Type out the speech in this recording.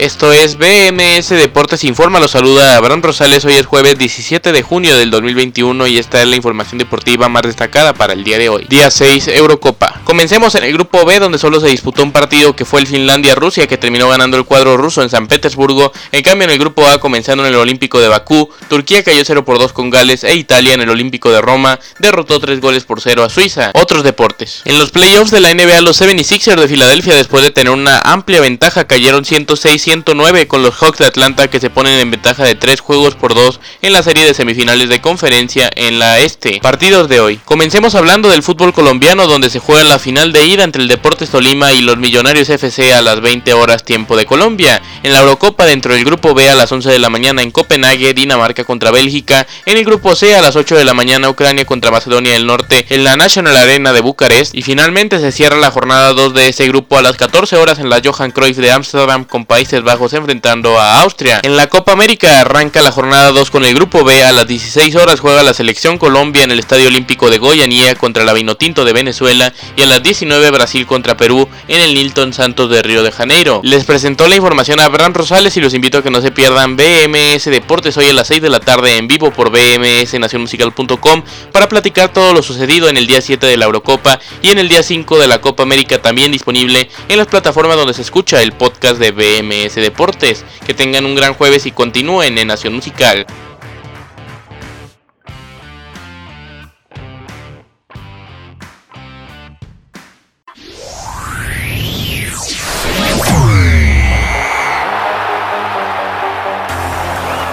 Esto es BMS Deportes Informa, los saluda Abraham Rosales, hoy es jueves 17 de junio del 2021 y esta es la información deportiva más destacada para el día de hoy. Día 6, Eurocopa. Comencemos en el grupo B donde solo se disputó un partido que fue el Finlandia-Rusia que terminó ganando el cuadro ruso en San Petersburgo. En cambio en el grupo A comenzando en el Olímpico de Bakú, Turquía cayó 0 por 2 con Gales e Italia en el Olímpico de Roma derrotó 3 goles por 0 a Suiza. Otros deportes. En los playoffs de la NBA los 76ers de Filadelfia después de tener una amplia ventaja cayeron 106 109 con los Hawks de Atlanta que se ponen en ventaja de 3 juegos por 2 en la serie de semifinales de conferencia en la este. Partidos de hoy. Comencemos hablando del fútbol colombiano donde se juega la final de ida entre el Deportes Tolima y los Millonarios FC a las 20 horas tiempo de Colombia. En la Eurocopa dentro del grupo B a las 11 de la mañana en Copenhague, Dinamarca contra Bélgica. En el grupo C a las 8 de la mañana Ucrania contra Macedonia del Norte en la National Arena de Bucarest. Y finalmente se cierra la jornada 2 de ese grupo a las 14 horas en la Johan Cruyff de Amsterdam con Países Bajos enfrentando a Austria. En la Copa América arranca la jornada 2 con el grupo B. A las 16 horas juega la selección Colombia en el Estadio Olímpico de Goianía contra la Vinotinto de Venezuela y a las 19 Brasil contra Perú en el Nilton Santos de Río de Janeiro. Les presentó la información a Abraham Rosales y los invito a que no se pierdan BMS Deportes hoy a las 6 de la tarde en vivo por bmsnacionmusical.com para platicar todo lo sucedido en el día 7 de la Eurocopa y en el día 5 de la Copa América también disponible en las plataformas donde se escucha el podcast de BMS Deportes. Que tengan un gran jueves y continúen en Nación Musical.